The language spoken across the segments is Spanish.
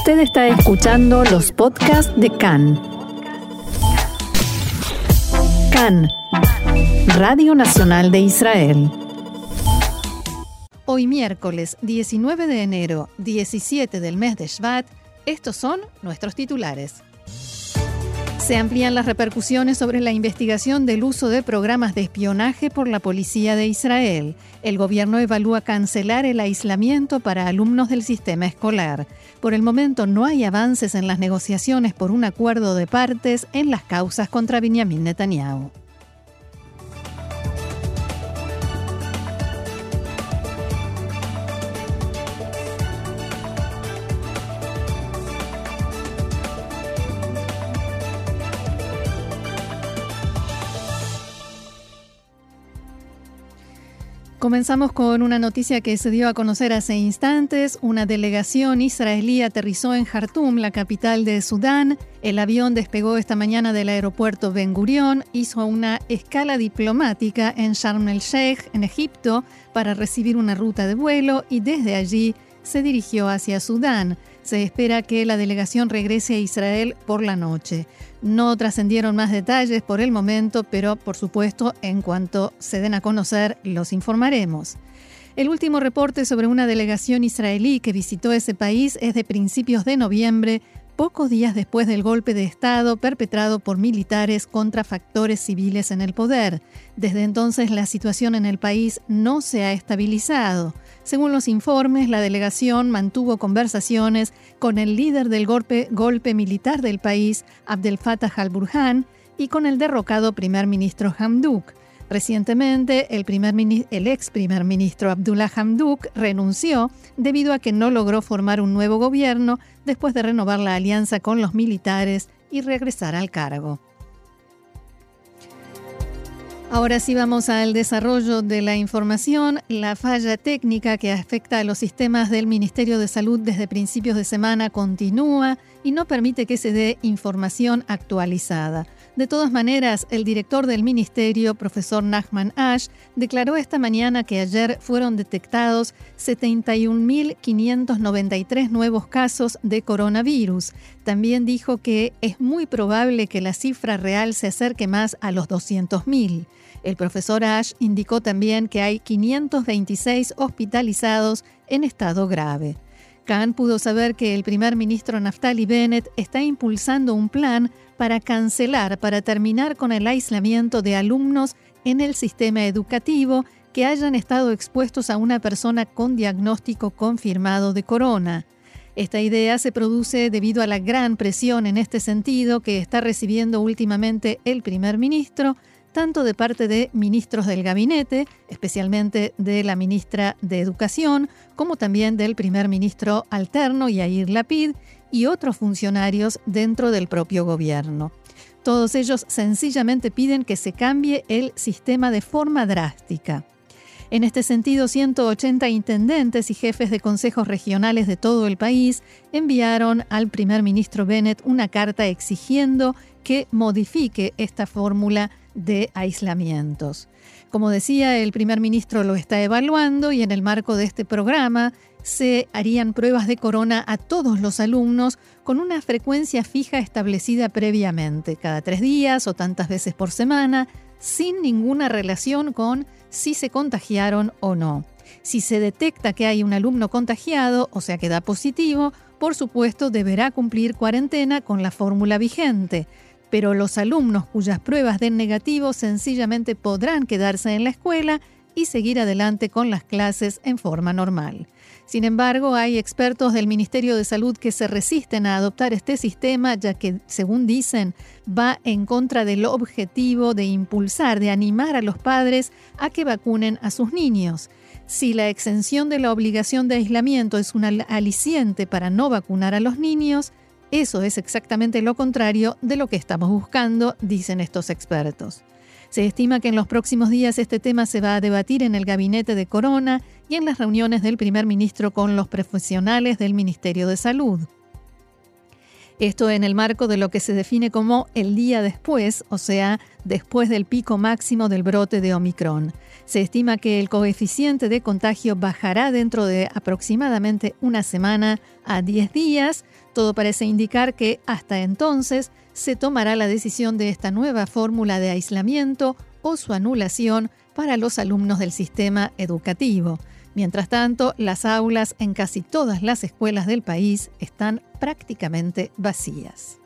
Usted está escuchando los podcasts de CAN. CAN, Radio Nacional de Israel. Hoy miércoles 19 de enero, 17 del mes de Shvat, estos son nuestros titulares. Se amplían las repercusiones sobre la investigación del uso de programas de espionaje por la policía de Israel. El gobierno evalúa cancelar el aislamiento para alumnos del sistema escolar. Por el momento no hay avances en las negociaciones por un acuerdo de partes en las causas contra Benjamin Netanyahu. Comenzamos con una noticia que se dio a conocer hace instantes. Una delegación israelí aterrizó en Jartum, la capital de Sudán. El avión despegó esta mañana del aeropuerto Ben Gurion, hizo una escala diplomática en Sharm el Sheikh, en Egipto, para recibir una ruta de vuelo y desde allí se dirigió hacia Sudán. Se espera que la delegación regrese a Israel por la noche. No trascendieron más detalles por el momento, pero por supuesto, en cuanto se den a conocer, los informaremos. El último reporte sobre una delegación israelí que visitó ese país es de principios de noviembre, pocos días después del golpe de Estado perpetrado por militares contra factores civiles en el poder. Desde entonces la situación en el país no se ha estabilizado. Según los informes, la delegación mantuvo conversaciones con el líder del golpe, militar del país, Abdel Fattah al-Burhan, y con el derrocado primer ministro Hamduk. Recientemente, el, ex primer ministro Abdullah Hamduk renunció debido a que no logró formar un nuevo gobierno después de renovar la alianza con los militares y regresar al cargo. Ahora sí vamos al desarrollo de la información. La falla técnica que afecta a los sistemas del Ministerio de Salud desde principios de semana continúa y no permite que se dé información actualizada. De todas maneras, el director del ministerio, profesor Nachman Ash, declaró esta mañana que ayer fueron detectados 71.593 nuevos casos de coronavirus. También dijo que es muy probable que la cifra real se acerque más a los 200.000. El profesor Ash indicó también que hay 526 hospitalizados en estado grave. Khan pudo saber que el primer ministro Naftali Bennett está impulsando un plan para cancelar, para terminar con el aislamiento de alumnos en el sistema educativo que hayan estado expuestos a una persona con diagnóstico confirmado de corona. Esta idea se produce debido a la gran presión en este sentido que está recibiendo últimamente el primer ministro, tanto de parte de ministros del gabinete, especialmente de la ministra de Educación, como también del primer ministro alterno Yair Lapid y otros funcionarios dentro del propio gobierno. Todos ellos sencillamente piden que se cambie el sistema de forma drástica. En este sentido, 180 intendentes y jefes de consejos regionales de todo el país enviaron al primer ministro Bennett una carta exigiendo que modifique esta fórmula de aislamientos. Como decía, el primer ministro lo está evaluando y en el marco de este programa se harían pruebas de corona a todos los alumnos con una frecuencia fija establecida previamente, cada tres días o tantas veces por semana, sin ninguna relación con si se contagiaron o no. Si se detecta que hay un alumno contagiado, o sea que da positivo, por supuesto deberá cumplir cuarentena con la fórmula vigente pero los alumnos cuyas pruebas den negativo sencillamente podrán quedarse en la escuela y seguir adelante con las clases en forma normal. Sin embargo, hay expertos del Ministerio de Salud que se resisten a adoptar este sistema ya que, según dicen, va en contra del objetivo de impulsar, de animar a los padres a que vacunen a sus niños. Si la exención de la obligación de aislamiento es un aliciente para no vacunar a los niños, eso es exactamente lo contrario de lo que estamos buscando, dicen estos expertos. Se estima que en los próximos días este tema se va a debatir en el gabinete de Corona y en las reuniones del primer ministro con los profesionales del Ministerio de Salud. Esto en el marco de lo que se define como el día después, o sea, después del pico máximo del brote de Omicron. Se estima que el coeficiente de contagio bajará dentro de aproximadamente una semana a 10 días. Todo parece indicar que hasta entonces se tomará la decisión de esta nueva fórmula de aislamiento o su anulación para los alumnos del sistema educativo. Mientras tanto, las aulas en casi todas las escuelas del país están prácticamente vacías.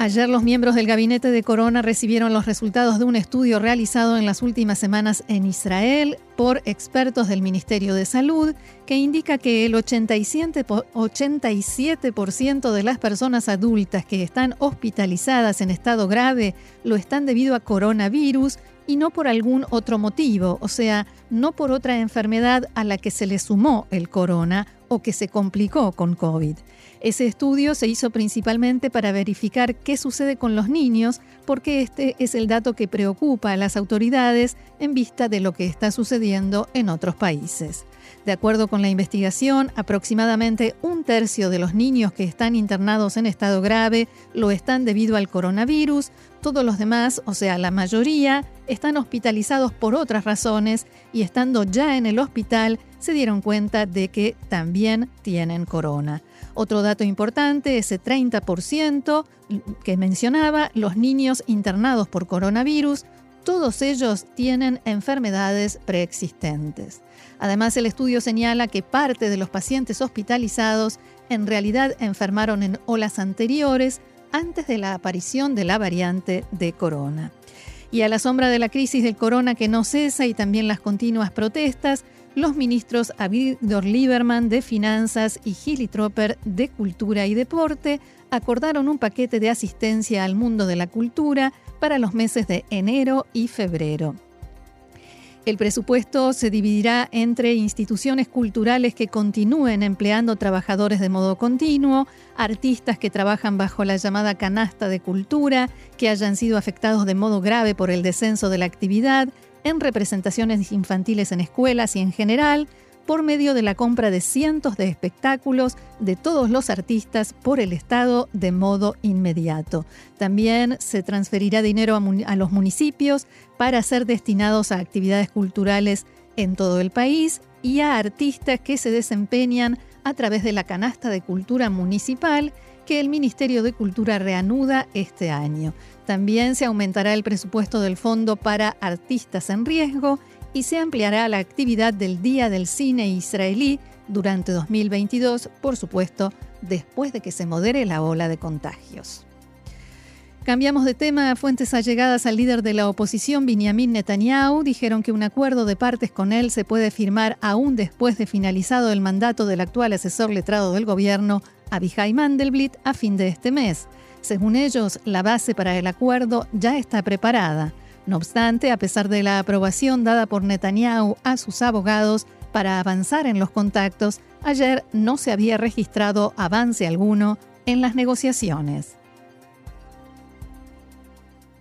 Ayer los miembros del gabinete de Corona recibieron los resultados de un estudio realizado en las últimas semanas en Israel por expertos del Ministerio de Salud que indica que el 87%, de las personas adultas que están hospitalizadas en estado grave lo están debido a coronavirus y no por algún otro motivo, o sea, no por otra enfermedad a la que se le sumó el corona o que se complicó con COVID. Ese estudio se hizo principalmente para verificar qué sucede con los niños, porque este es el dato que preocupa a las autoridades en vista de lo que está sucediendo en otros países. De acuerdo con la investigación, aproximadamente un tercio de los niños que están internados en estado grave lo están debido al coronavirus, todos los demás, o sea, la mayoría, están hospitalizados por otras razones y estando ya en el hospital se dieron cuenta de que también tienen corona. Otro dato importante, ese 30% que mencionaba, los niños internados por coronavirus, todos ellos tienen enfermedades preexistentes. Además, el estudio señala que parte de los pacientes hospitalizados en realidad enfermaron en olas anteriores antes de la aparición de la variante de corona. Y a la sombra de la crisis del corona que no cesa y también las continuas protestas, los ministros Avigdor Lieberman de Finanzas y Gilly Tropper de Cultura y Deporte acordaron un paquete de asistencia al mundo de la cultura para los meses de enero y febrero. El presupuesto se dividirá entre instituciones culturales que continúen empleando trabajadores de modo continuo, artistas que trabajan bajo la llamada canasta de cultura, que hayan sido afectados de modo grave por el descenso de la actividad, en representaciones infantiles en escuelas y en general, por medio de la compra de cientos de espectáculos de todos los artistas por el Estado de modo inmediato. También se transferirá dinero a, los municipios para ser destinados a actividades culturales en todo el país y a artistas que se desempeñan a través de la canasta de cultura municipal que el Ministerio de Cultura reanuda este año. También se aumentará el presupuesto del Fondo para Artistas en Riesgo y se ampliará la actividad del Día del Cine israelí durante 2022, por supuesto, después de que se modere la ola de contagios. Cambiamos de tema. Fuentes allegadas al líder de la oposición, Benjamin Netanyahu, dijeron que un acuerdo de partes con él se puede firmar aún después de finalizado el mandato del actual asesor letrado del gobierno, Abihai Mandelblit, a fin de este mes. Según ellos, la base para el acuerdo ya está preparada. No obstante, a pesar de la aprobación dada por Netanyahu a sus abogados para avanzar en los contactos, ayer no se había registrado avance alguno en las negociaciones.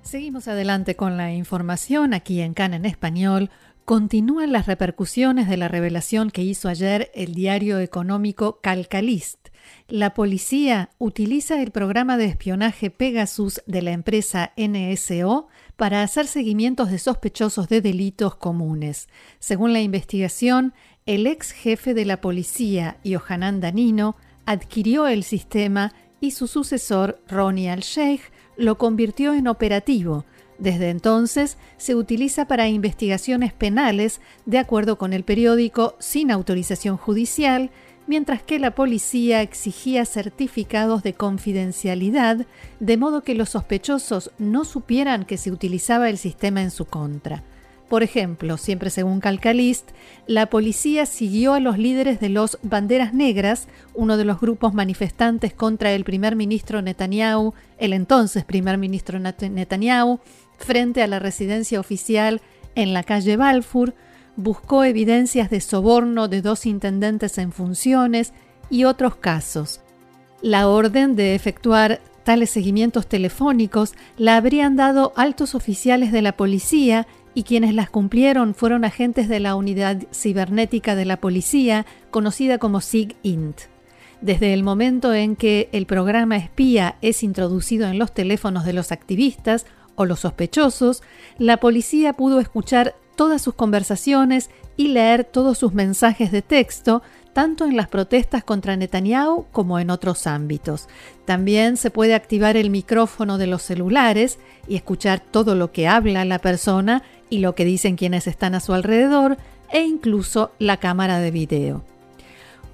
Seguimos adelante con la información aquí en CAN en español. Continúan las repercusiones de la revelación que hizo ayer el diario económico Calcalist la policía utiliza el programa de espionaje Pegasus de la empresa NSO para hacer seguimientos de sospechosos de delitos comunes. Según la investigación, el ex jefe de la policía, Yohanan Danino, adquirió el sistema y su sucesor, Ronnie Al-Sheikh, lo convirtió en operativo. Desde entonces se utiliza para investigaciones penales, de acuerdo con el periódico, sin autorización judicial, mientras que la policía exigía certificados de confidencialidad, de modo que los sospechosos no supieran que se utilizaba el sistema en su contra. Por ejemplo, siempre según Calcalist, la policía siguió a los líderes de los Banderas Negras, uno de los grupos manifestantes contra el primer ministro Netanyahu, el entonces primer ministro Netanyahu, frente a la residencia oficial en la calle Balfour, buscó evidencias de soborno de dos intendentes en funciones y otros casos. La orden de efectuar tales seguimientos telefónicos la habrían dado altos oficiales de la policía y quienes las cumplieron fueron agentes de la unidad cibernética de la policía, conocida como SIG-INT. Desde el momento en que el programa espía es introducido en los teléfonos de los activistas o los sospechosos, la policía pudo escuchar todas sus conversaciones y leer todos sus mensajes de texto, tanto en las protestas contra Netanyahu como en otros ámbitos. También se puede activar el micrófono de los celulares y escuchar todo lo que habla la persona y lo que dicen quienes están a su alrededor, e incluso la cámara de video.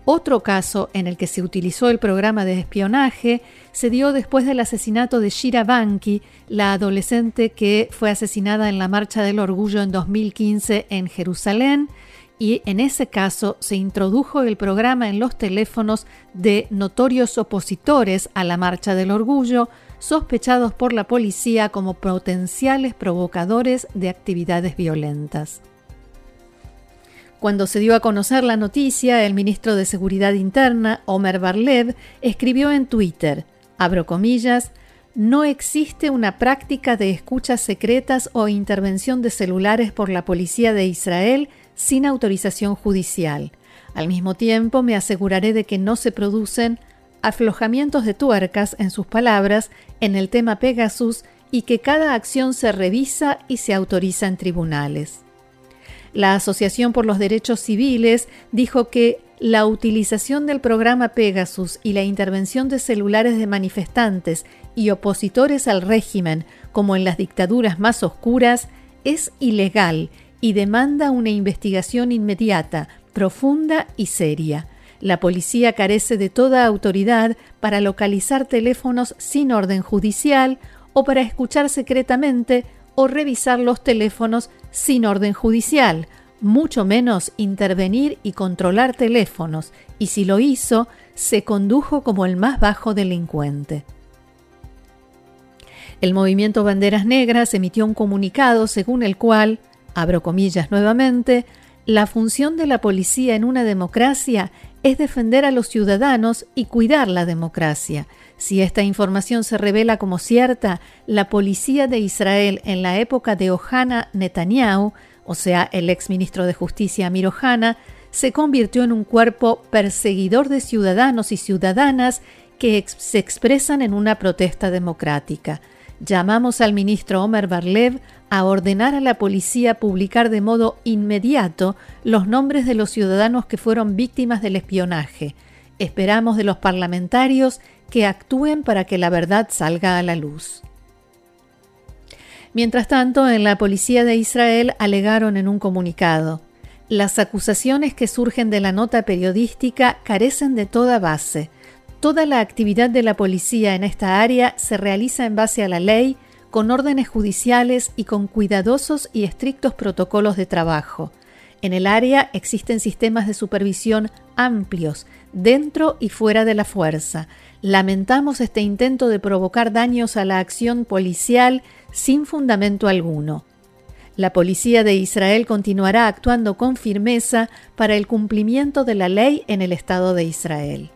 Otro caso en el que se utilizó el programa de espionaje se dio después del asesinato de Shira Banki, la adolescente que fue asesinada en la Marcha del Orgullo en 2015 en Jerusalén, y en ese caso se introdujo el programa en los teléfonos de notorios opositores a la Marcha del Orgullo, sospechados por la policía como potenciales provocadores de actividades violentas. Cuando se dio a conocer la noticia, el ministro de Seguridad Interna, Omer Barlev, escribió en Twitter, abro comillas, no existe una práctica de escuchas secretas o intervención de celulares por la policía de Israel sin autorización judicial. Al mismo tiempo, me aseguraré de que no se producen aflojamientos de tuercas, en sus palabras, en el tema Pegasus y que cada acción se revisa y se autoriza en tribunales. La Asociación por los Derechos Civiles dijo que la utilización del programa Pegasus y la intervención de celulares de manifestantes y opositores al régimen, como en las dictaduras más oscuras, es ilegal y demanda una investigación inmediata, profunda y seria. La policía carece de toda autoridad para localizar teléfonos sin orden judicial o para escuchar secretamente o revisar los teléfonos sin orden judicial, mucho menos intervenir y controlar teléfonos, y si lo hizo, se condujo como el más bajo delincuente. El movimiento Banderas Negras emitió un comunicado según el cual, abro comillas nuevamente, la función de la policía en una democracia es defender a los ciudadanos y cuidar la democracia. Si esta información se revela como cierta, la policía de Israel en la época de Ohana Netanyahu, o sea, el ex ministro de Justicia Amir Ohana, se convirtió en un cuerpo perseguidor de ciudadanos y ciudadanas que se expresan en una protesta democrática. Llamamos al ministro Omer Barlev a ordenar a la policía publicar de modo inmediato los nombres de los ciudadanos que fueron víctimas del espionaje. Esperamos de los parlamentarios que actúen para que la verdad salga a la luz. Mientras tanto, en la policía de Israel alegaron en un comunicado, las acusaciones que surgen de la nota periodística carecen de toda base. Toda la actividad de la policía en esta área se realiza en base a la ley, con órdenes judiciales y con cuidadosos y estrictos protocolos de trabajo. En el área existen sistemas de supervisión amplios, dentro y fuera de la fuerza. Lamentamos este intento de provocar daños a la acción policial sin fundamento alguno. La policía de Israel continuará actuando con firmeza para el cumplimiento de la ley en el Estado de Israel.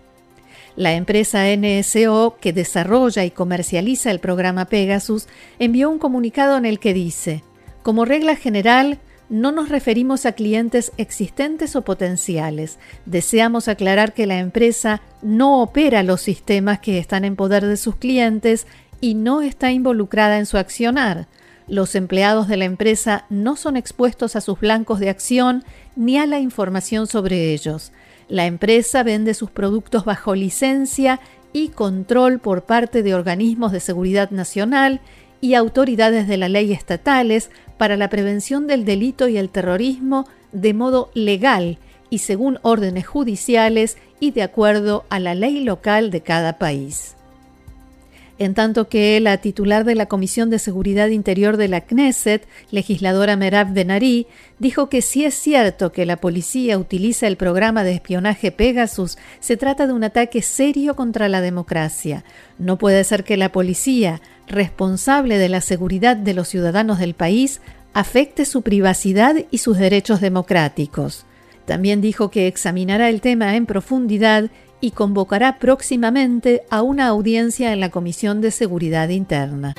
La empresa NSO, que desarrolla y comercializa el programa Pegasus, envió un comunicado en el que dice, como regla general, no nos referimos a clientes existentes o potenciales. Deseamos aclarar que la empresa no opera los sistemas que están en poder de sus clientes y no está involucrada en su accionar. Los empleados de la empresa no son expuestos a sus blancos de acción ni a la información sobre ellos. La empresa vende sus productos bajo licencia y control por parte de organismos de seguridad nacional y autoridades de la ley estatales para la prevención del delito y el terrorismo de modo legal y según órdenes judiciales y de acuerdo a la ley local de cada país en tanto que la titular de la Comisión de Seguridad Interior de la Knesset, legisladora Merab Benari, dijo que si es cierto que la policía utiliza el programa de espionaje Pegasus, se trata de un ataque serio contra la democracia. No puede ser que la policía, responsable de la seguridad de los ciudadanos del país, afecte su privacidad y sus derechos democráticos. También dijo que examinará el tema en profundidad y convocará próximamente a una audiencia en la Comisión de Seguridad Interna.